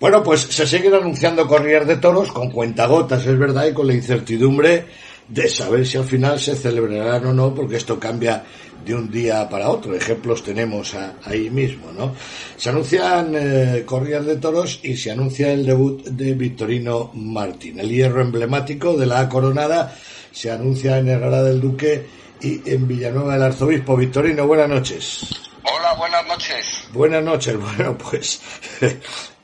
Bueno, pues se siguen anunciando corridas de toros con cuentagotas, es verdad, y con la incertidumbre de saber si al final se celebrarán o no, porque esto cambia de un día para otro. Ejemplos tenemos ahí mismo, ¿no? Se anuncian eh, corridas de toros y se anuncia el debut de Victorino Martín. El hierro emblemático de la coronada se anuncia en Herrera del Duque y en Villanueva del Arzobispo. Victorino, buenas noches. Hola, buenas noches. Buenas noches. Bueno, pues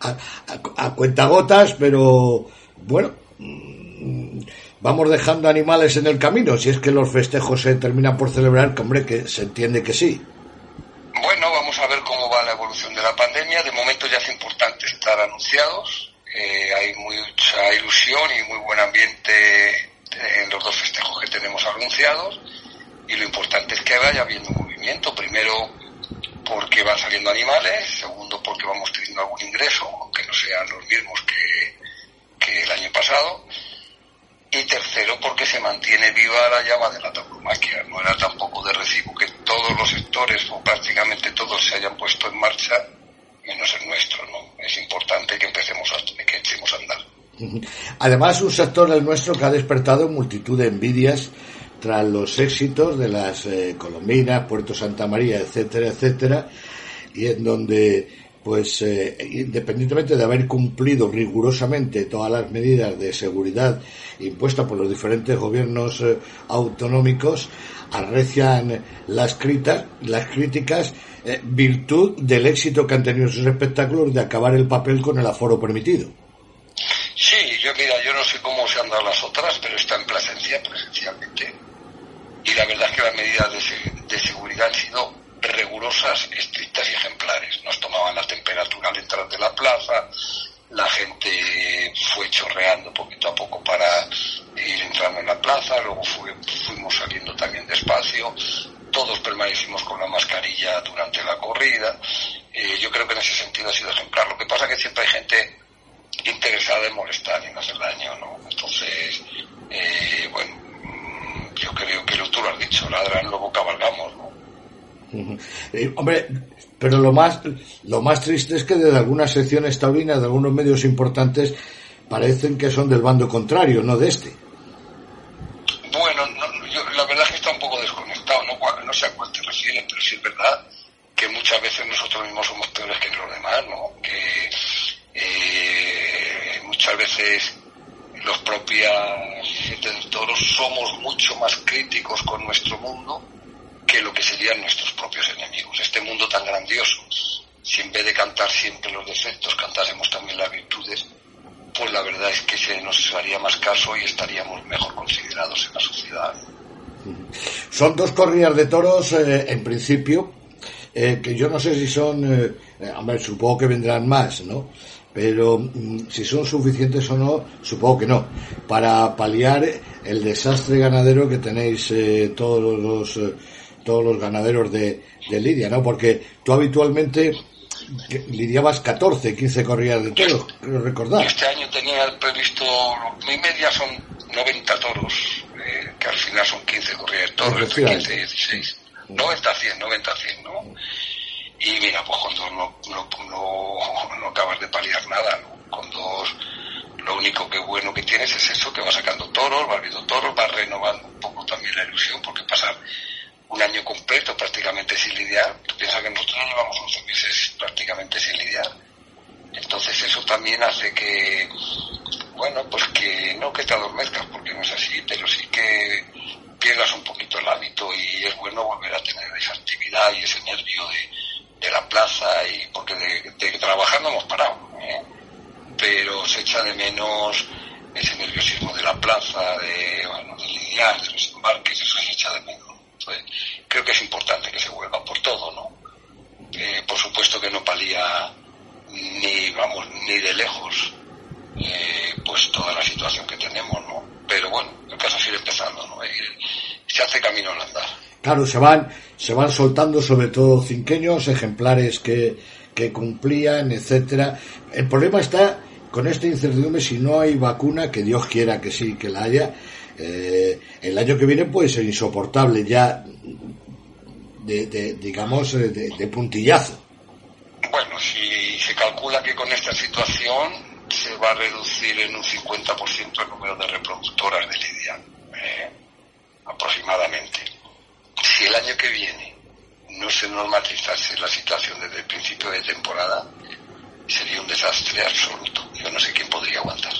a, cuentagotas, pero bueno, mm, vamos dejando animales en el camino. Si es que los festejos se terminan por celebrar, que hombre, que se entiende que sí. Bueno, vamos a ver cómo va la evolución de la pandemia. De momento ya es importante estar anunciados. Eh, hay mucha ilusión y muy buen ambiente en los dos festejos que tenemos anunciados. Y lo importante es que vaya habiendo movimiento. Animales, segundo porque vamos teniendo algún ingreso, aunque no sean los mismos que, el año pasado, y tercero porque se mantiene viva la llama de la tauromaquia. No era tampoco de recibo que todos los sectores, o prácticamente todos, se hayan puesto en marcha, menos el nuestro, ¿no? Es importante que empecemos a, que echemos a andar. Además, un sector, el nuestro, que ha despertado multitud de envidias tras los éxitos de las eh, Colombinas, Puerto Santa María, etcétera, etcétera, y en donde, pues, eh, independientemente de haber cumplido rigurosamente todas las medidas de seguridad impuestas por los diferentes gobiernos eh, autonómicos, arrecian las, críticas, las críticas virtud del éxito que han tenido sus espectáculos de acabar el papel con el aforo permitido. Sí, yo mira, yo no sé cómo se han dado las otras, pero está en presencia, presencialmente y la verdad es que las medidas de, seguridad han sido rigurosas, estrictas y ejemplares. Nos tomaban la temperatura al entrar de la plaza, la gente fue chorreando poquito a poco para ir entrando en la plaza, luego fuimos saliendo también despacio, todos permanecimos con la mascarilla durante la corrida. Eh, yo creo que en ese sentido ha sido ejemplar. Lo que pasa es que siempre hay gente interesada en molestar y en hacer daño, ¿no? Entonces, eh, bueno, yo creo que lo, tú lo has dicho, ladran. Eh, hombre, pero lo más, lo más triste es que de algunas secciones taurinas, de algunos medios importantes, parecen que son del bando contrario, no de este. Bueno, la verdad es que está un poco desconectado, no, no sé a cuál te refieres, pero sí es verdad que muchas veces nosotros mismos somos peores que los demás, ¿no? Que eh, muchas veces los propios toros somos mucho más críticos con nuestro mundo que lo que serían nuestros propios enemigos. Este mundo tan grandioso, si en vez de cantar siempre los defectos cantásemos también las virtudes, pues la verdad es que se nos haría más caso y estaríamos mejor considerados en la sociedad. Son dos corridas de toros, eh, en principio, eh, que yo no sé si son, eh, supongo que vendrán más, ¿no? pero mm, si son suficientes o no, supongo que no, para paliar el desastre ganadero que tenéis eh, todos los eh, todos los ganaderos de, de, Lidia, ¿no? Porque tú habitualmente lidiabas 14, 15 corridas de toros, creo recordar. Este año tenía previsto, mi media son 90 toros, eh, que al final son 15 corridas de toros, 15 y 16. 90 100, 90 100, ¿no? Y mira, pues con dos no, no, no, acabas de paliar nada, ¿no? Con dos lo único que bueno que tienes es eso, que vas sacando toros, vas viendo toros, vas renovando un poco también la ilusión, porque pasar un año completo prácticamente sin lidiar, tú piensas que nosotros llevamos 11 meses prácticamente sin lidiar. Entonces eso también hace que, bueno, pues que no que te adormezcas, porque no es así, pero sí que pierdas un poquito el hábito y es bueno volver a tener esa actividad y ese nervio de, de la plaza y porque de, trabajar no hemos parado ¿eh? pero se echa de menos ese nerviosismo de la plaza de, bueno, de lidiar de los embarques eso se echa de menos creo que es importante que se vuelva por todo no eh, por supuesto que no palía ni vamos, ni de lejos, eh, pues toda la situación que tenemos, ¿no? Pero bueno, el caso sigue empezando, ¿no? se hace camino al andar. Claro, se van, se van soltando sobre todo cinqueños, ejemplares que, que cumplían, etcétera. El problema está con esta incertidumbre si no hay vacuna, que Dios quiera que sí, que la haya, eh, el año que viene puede ser insoportable ya, de, digamos, eh, de, puntillazo. Bueno, si se calcula que con esta situación se va a reducir en un 50% el número de reproductoras de Lidia, eh, aproximadamente. Si el año que viene no se normalizase la situación desde el principio de temporada, sería un desastre absoluto. Yo no sé quién podría aguantar.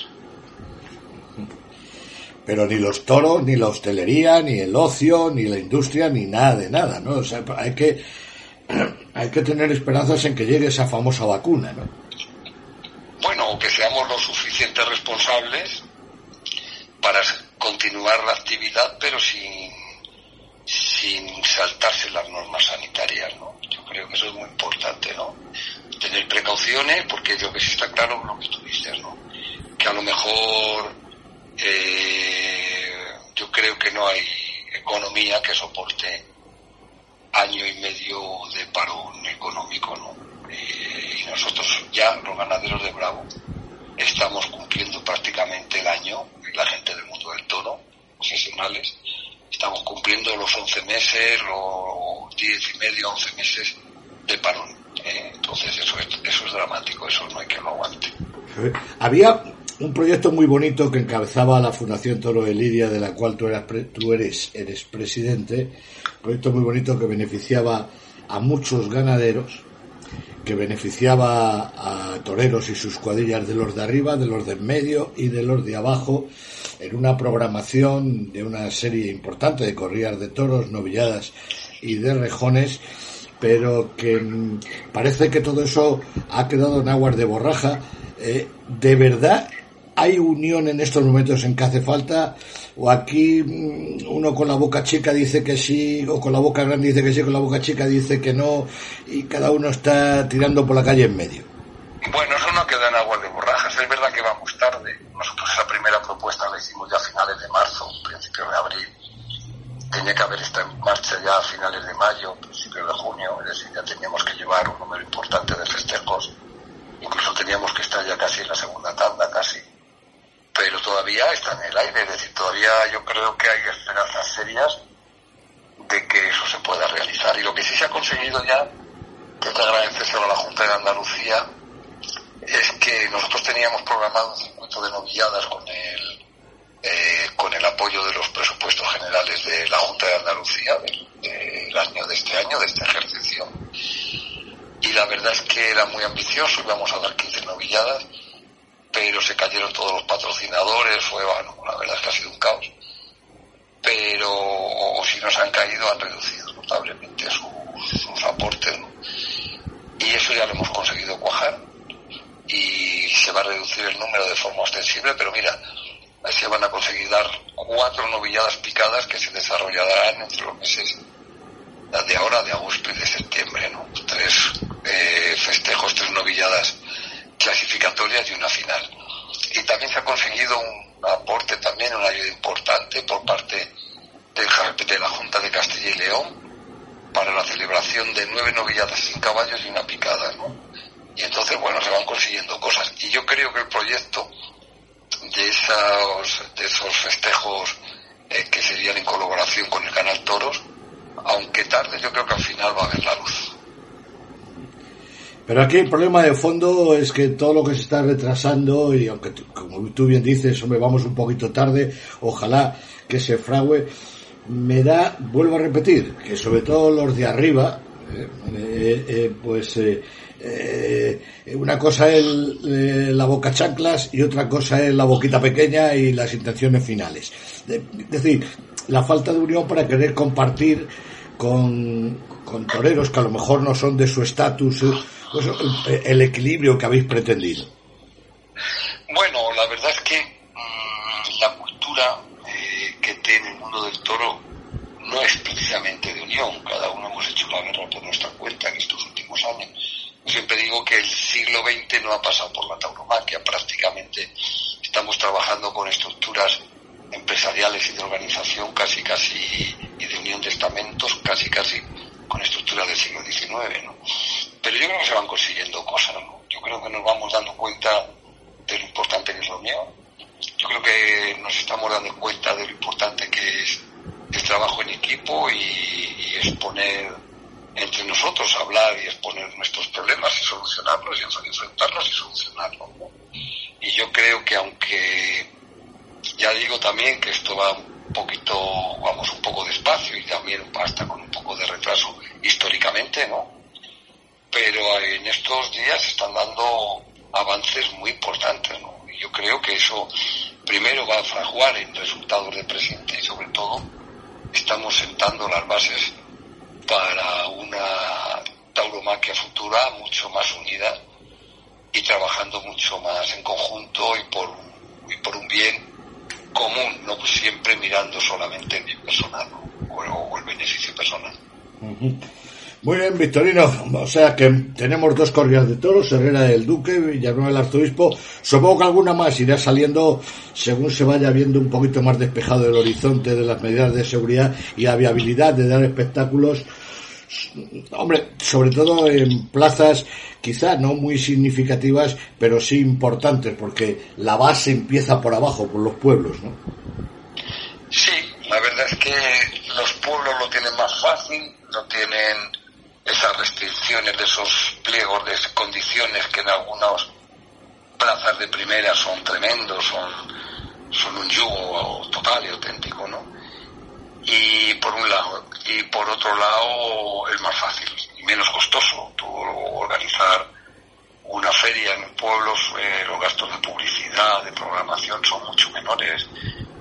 Pero ni los toros, ni la hostelería, ni el ocio, ni la industria, ni nada de nada, ¿no? O sea, hay que, hay que tener esperanzas en que llegue esa famosa vacuna, ¿no? Bueno, que seamos lo suficientes responsables para continuar la actividad, pero sin, sin saltarse las normas sanitarias, ¿no? Yo creo que eso es muy importante, ¿no? Tener precauciones, porque lo que sí está claro lo que tú dices, ¿no? Que a lo mejor eh, yo creo que no hay economía que soporte año y medio de parón económico, ¿no? Eh, y nosotros ya, los ganaderos de Bravo, estamos cumpliendo prácticamente el año, la gente del mundo del toro, profesionales, estamos cumpliendo los 11 meses, los 10 y medio, 11 meses de parón. ¿eh? Entonces eso es, eso es dramático, eso no hay que lo aguante. Había un proyecto muy bonito que encabezaba la Fundación Toro de Lidia, de la cual tú, eras, tú eres, eres presidente, un proyecto muy bonito que beneficiaba a muchos ganaderos, que beneficiaba a toreros y sus cuadrillas de los de arriba, de los de en medio y de los de abajo, en una programación de una serie importante de corridas de toros, novilladas y de rejones, pero que mm, parece que todo eso ha quedado en aguas de borraja. Eh, ¿De verdad ¿Hay unión en estos momentos en que hace falta? ¿O aquí mm, uno con la boca chica dice que sí, o con la boca grande dice que sí, con la boca chica dice que no, y cada uno está tirando por la calle en medio? Bueno, eso no queda en aguas de borrajas. Es verdad que vamos tarde. Nosotros esa primera propuesta la hicimos ya a finales de marzo, principios de abril. Tenía que haber estado en marcha ya a finales de mayo, principios de junio. Es decir, ya teníamos que llevar un número importante de festejos. Incluso teníamos que estar ya casi en la segunda tanda, casi pero todavía está en el aire, es decir, todavía yo creo que hay esperanzas serias de que eso se pueda realizar. Y lo que sí se ha conseguido ya, que es agradecer a la Junta de Andalucía, es que nosotros teníamos programado un circuito de novilladas con el, eh, con el apoyo de los presupuestos generales de la Junta de Andalucía del, año de este año, de este ejercicio. Y la verdad es que era muy ambicioso, íbamos a dar 15 novilladas todos los patrocinadores, fue, bueno, la verdad es que ha sido un caos. Pero si nos han caído, han reducido notablemente sus, aportes, Y eso ya lo hemos conseguido cuajar y se va a reducir el número de forma ostensible, pero mira, se van a conseguir dar cuatro novilladas picadas que se desarrollarán entre los meses de ahora, de agosto y de septiembre, ¿no? Tres eh, festejos, tres novilladas clasificatorias y una final. Y también se ha conseguido un aporte, también una ayuda importante por parte de, de la Junta de Castilla y León para la celebración de nueve novilladas sin caballos y una picada, ¿no? Y entonces, bueno, se van consiguiendo cosas. Y yo creo que el proyecto de esos, de esos festejos eh, que serían en colaboración con el Canal Toros, aunque tarde, yo creo que al final va a haber la luz. Pero aquí el problema de fondo es que todo lo que se está retrasando, y aunque como tú bien dices, hombre, vamos un poquito tarde, ojalá que se frague, me da, vuelvo a repetir, que sobre todo los de arriba, eh, eh, eh, pues una cosa es la boca chanclas y otra cosa es la boquita pequeña y las intenciones finales. Es decir, la falta de unión para querer compartir con toreros que a lo mejor no son de su estatus pues, el equilibrio que habéis pretendido? Bueno, la verdad es que mm, la cultura eh, que tiene el mundo del toro no es precisamente de unión. Cada uno hemos hecho la guerra por nuestra cuenta en estos últimos años. siempre digo que el siglo XX no ha pasado por la tauromaquia, prácticamente estamos trabajando con estructuras empresariales y de organización casi casi y de unión de estamentos casi casi con estructuras del siglo XIX, ¿no? Pero yo creo que se van consiguiendo cosas, ¿no? Yo creo que nos vamos dando cuenta de lo importante que es la unión. Yo creo que nos estamos dando cuenta de lo importante que es el trabajo en equipo y, y exponer entre nosotros, hablar y exponer nuestros problemas y solucionarlos y enfrentarlos y solucionarlos. Y yo creo que aunque ya digo también que esto va un poquito, vamos un poco despacio y también hasta con un poco de retraso históricamente, ¿no? Pero en estos días están dando avances muy importantes, ¿no? Y yo creo que eso primero va a fraguar en resultados de presente y sobre todo estamos sentando las bases para una tauromaquia futura mucho más unida y trabajando mucho más en conjunto y por, y por un bien común, no siempre mirando solamente el bien personal o, el beneficio personal. Muy bien, Victorino. O sea que tenemos dos corridas de toros, Herrera del Duque, Villanueva del Arzobispo. Supongo que alguna más irá saliendo según se vaya viendo un poquito más despejado el horizonte de las medidas de seguridad y la viabilidad de dar espectáculos. Hombre, sobre todo en plazas quizá no muy significativas, pero sí importantes, porque la base empieza por abajo, por los pueblos, ¿no? Sí, la verdad es que los pueblos lo tienen más fácil, no tienen esas restricciones de esos pliegos de condiciones que en algunas plazas de primera son tremendos, son, son un yugo total y auténtico, ¿no? Y por un lado, y por otro lado es más fácil y menos costoso. Tú organizar una feria en pueblos, eh, los gastos de publicidad, de programación son mucho menores.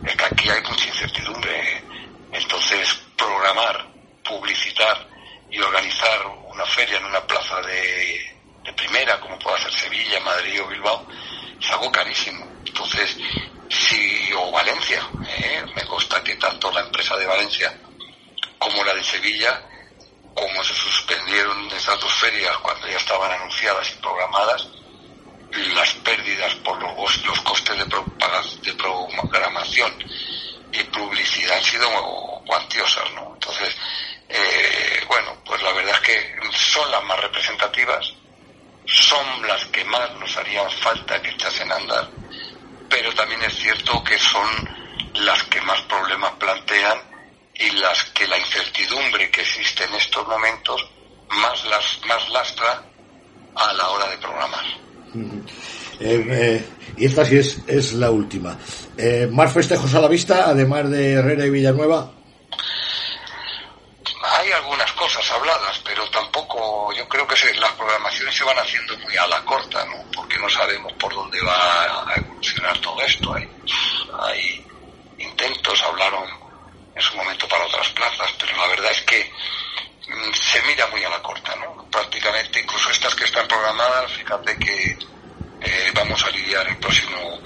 Es que aquí hay mucha incertidumbre. Entonces, programar, publicitar y organizar una feria en una plaza de, primera, como pueda ser Sevilla, Madrid o Bilbao, es algo carísimo. Entonces, si, o Valencia, eh, me consta que tanto la empresa de Valencia como la de Sevilla, como se suspendieron esas dos ferias cuando ya estaban anunciadas y programadas, las pérdidas por los, los costes de, de programación y publicidad han sido cuantiosas, ¿no? Entonces, eh, bueno, pues la verdad es que son las más representativas, son las que más nos harían falta que echasen a andar, pero también es cierto que son las que más problemas plantean y las que la incertidumbre que existe en estos momentos más, las, más lastra a la hora de programar. Eh, eh, y esta sí es, es la última. Eh, ¿Más festejos a la vista, además de Herrera y Villanueva? hay algunas habladas, pero tampoco, yo creo que las programaciones se van haciendo muy a la corta, ¿no? Porque no sabemos por dónde va a evolucionar todo esto. Hay, hay intentos, hablaron en su momento para otras plazas, pero la verdad es que mm, se mira muy a la corta, ¿no? Prácticamente, incluso estas que están programadas, fíjate que eh, vamos a lidiar el próximo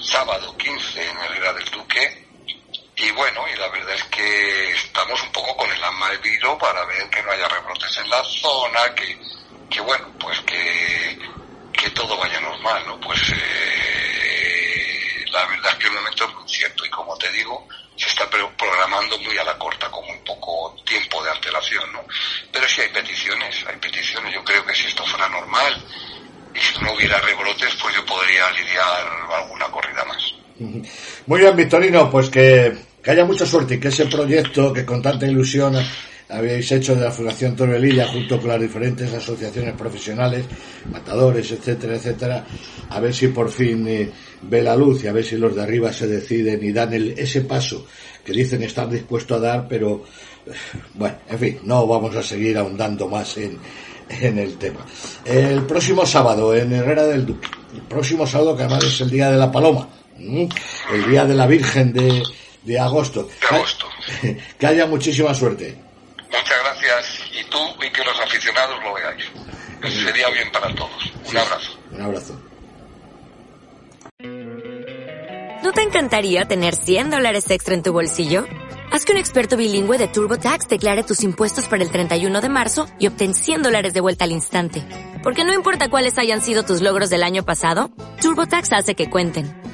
sábado 15 en Herrera del Duque, y bueno, y la verdad es que estamos un poco con el alma de viro para ver que no haya rebrotes en la zona, que, que bueno, pues que, que todo vaya normal, ¿no? Pues eh, la verdad es que el momento es muy cierto y como te digo, se está programando muy a la corta, con un poco tiempo de antelación, ¿no? Pero sí hay peticiones, hay peticiones. Yo creo que si esto fuera normal y si no hubiera rebrotes, pues yo podría lidiar alguna corrida más. Muy bien, Victorino, pues que, haya mucha suerte y que ese proyecto que con tanta ilusión habéis hecho de la Fundación Torrelilla junto con las diferentes asociaciones profesionales, matadores, etcétera, etcétera, a ver si por fin eh, ve la luz y a ver si los de arriba se deciden y dan el, ese paso que dicen estar dispuestos a dar, pero eh, bueno, en fin, no vamos a seguir ahondando más en, en el tema. El próximo sábado en Herrera del Duque, el próximo sábado que además es el Día de la Paloma, el día de la Virgen de, de agosto. agosto. Que haya muchísima suerte. Muchas gracias. Y tú y que los aficionados lo veáis. sería bien para todos. Un abrazo. Un abrazo. ¿No te encantaría tener 100 dólares extra en tu bolsillo? Haz que un experto bilingüe de TurboTax declare tus impuestos para el 31 de marzo y obtén 100 dólares de vuelta al instante. Porque no importa cuáles hayan sido tus logros del año pasado, TurboTax hace que cuenten.